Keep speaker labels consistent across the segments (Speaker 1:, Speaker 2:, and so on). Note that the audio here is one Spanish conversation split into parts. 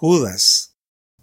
Speaker 1: Judas.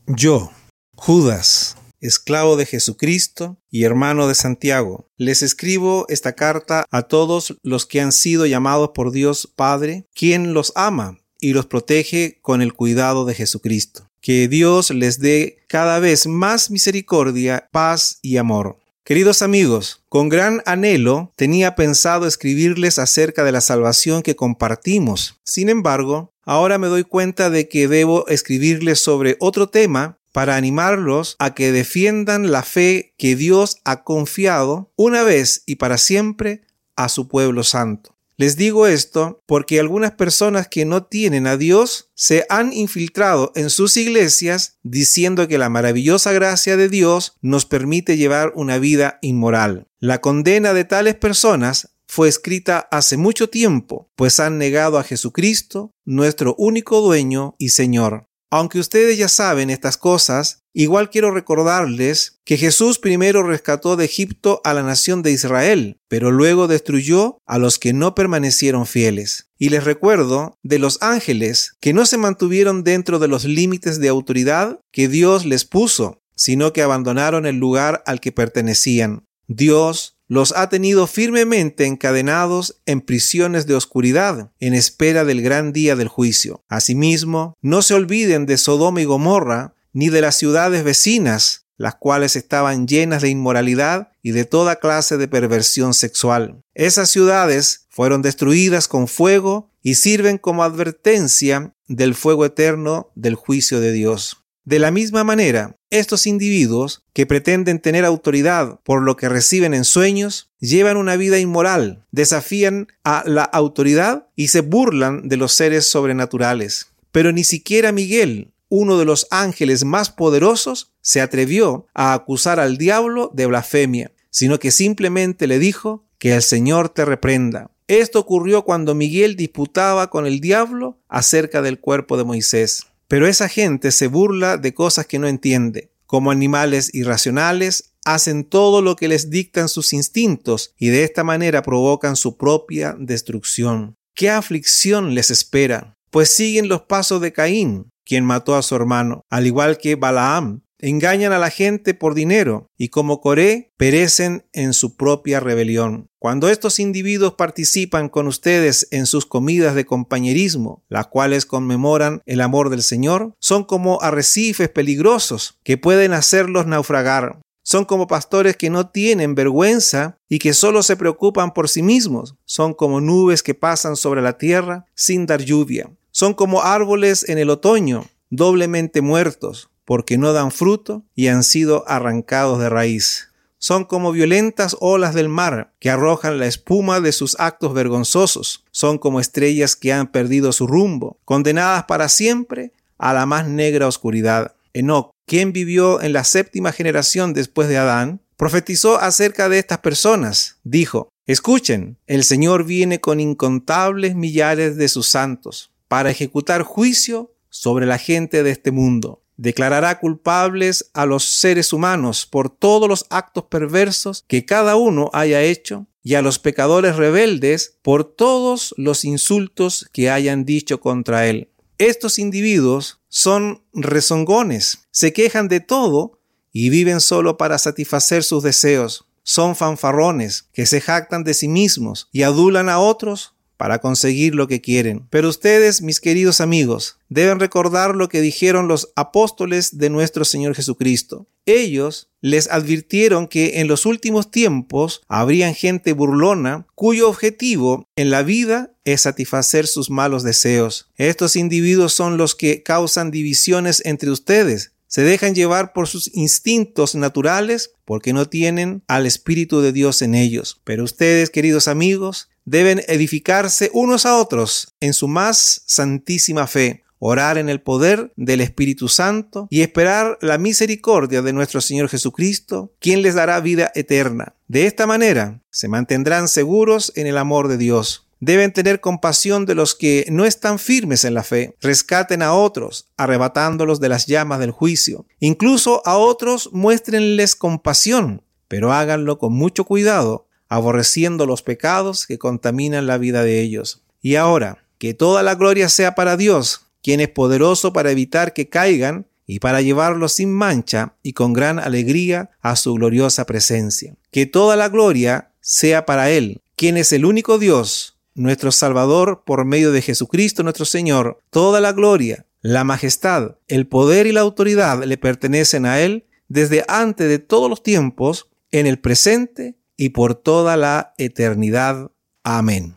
Speaker 1: Yo, Judas, esclavo de Jesucristo y hermano de Santiago, les escribo esta carta a todos los que han sido llamados por Dios Padre, quien los ama y los protege con el cuidado de Jesucristo. Que Dios les dé cada vez más misericordia, paz y amor. Queridos amigos, con gran anhelo tenía pensado escribirles acerca de la salvación que compartimos. Sin embargo, ahora me doy cuenta de que debo escribirles sobre otro tema para animarlos a que defiendan la fe que Dios ha confiado una vez y para siempre a su pueblo santo. Les digo esto porque algunas personas que no tienen a Dios se han infiltrado en sus iglesias diciendo que la maravillosa gracia de Dios nos permite llevar una vida inmoral. La condena de tales personas fue escrita hace mucho tiempo, pues han negado a Jesucristo, nuestro único dueño y Señor. Aunque ustedes ya saben estas cosas, igual quiero recordarles que Jesús primero rescató de Egipto a la nación de Israel, pero luego destruyó a los que no permanecieron fieles. Y les recuerdo de los ángeles que no se mantuvieron dentro de los límites de autoridad que Dios les puso, sino que abandonaron el lugar al que pertenecían. Dios los ha tenido firmemente encadenados en prisiones de oscuridad, en espera del gran día del juicio. Asimismo, no se olviden de Sodoma y Gomorra, ni de las ciudades vecinas, las cuales estaban llenas de inmoralidad y de toda clase de perversión sexual. Esas ciudades fueron destruidas con fuego y sirven como advertencia del fuego eterno del juicio de Dios. De la misma manera, estos individuos que pretenden tener autoridad por lo que reciben en sueños, llevan una vida inmoral, desafían a la autoridad y se burlan de los seres sobrenaturales. Pero ni siquiera Miguel, uno de los ángeles más poderosos, se atrevió a acusar al diablo de blasfemia, sino que simplemente le dijo que el Señor te reprenda. Esto ocurrió cuando Miguel disputaba con el diablo acerca del cuerpo de Moisés. Pero esa gente se burla de cosas que no entiende. Como animales irracionales, hacen todo lo que les dictan sus instintos y de esta manera provocan su propia destrucción. ¿Qué aflicción les espera? Pues siguen los pasos de Caín, quien mató a su hermano, al igual que Balaam, engañan a la gente por dinero y como Coré perecen en su propia rebelión. Cuando estos individuos participan con ustedes en sus comidas de compañerismo, las cuales conmemoran el amor del Señor, son como arrecifes peligrosos que pueden hacerlos naufragar. Son como pastores que no tienen vergüenza y que solo se preocupan por sí mismos. Son como nubes que pasan sobre la tierra sin dar lluvia. Son como árboles en el otoño, doblemente muertos, porque no dan fruto y han sido arrancados de raíz. Son como violentas olas del mar que arrojan la espuma de sus actos vergonzosos. Son como estrellas que han perdido su rumbo, condenadas para siempre a la más negra oscuridad. Enoch, quien vivió en la séptima generación después de Adán, profetizó acerca de estas personas. Dijo, Escuchen, el Señor viene con incontables millares de sus santos para ejecutar juicio sobre la gente de este mundo declarará culpables a los seres humanos por todos los actos perversos que cada uno haya hecho y a los pecadores rebeldes por todos los insultos que hayan dicho contra él. Estos individuos son rezongones, se quejan de todo y viven solo para satisfacer sus deseos. Son fanfarrones que se jactan de sí mismos y adulan a otros para conseguir lo que quieren. Pero ustedes, mis queridos amigos, deben recordar lo que dijeron los apóstoles de nuestro Señor Jesucristo. Ellos les advirtieron que en los últimos tiempos habrían gente burlona cuyo objetivo en la vida es satisfacer sus malos deseos. Estos individuos son los que causan divisiones entre ustedes, se dejan llevar por sus instintos naturales porque no tienen al Espíritu de Dios en ellos. Pero ustedes, queridos amigos, deben edificarse unos a otros en su más santísima fe, orar en el poder del Espíritu Santo y esperar la misericordia de nuestro Señor Jesucristo, quien les dará vida eterna. De esta manera se mantendrán seguros en el amor de Dios. Deben tener compasión de los que no están firmes en la fe. Rescaten a otros, arrebatándolos de las llamas del juicio. Incluso a otros muéstrenles compasión, pero háganlo con mucho cuidado, aborreciendo los pecados que contaminan la vida de ellos. Y ahora, que toda la gloria sea para Dios, quien es poderoso para evitar que caigan y para llevarlos sin mancha y con gran alegría a su gloriosa presencia. Que toda la gloria sea para Él, quien es el único Dios, nuestro Salvador por medio de Jesucristo nuestro Señor. Toda la gloria, la majestad, el poder y la autoridad le pertenecen a Él desde antes de todos los tiempos, en el presente y por toda la eternidad. Amén.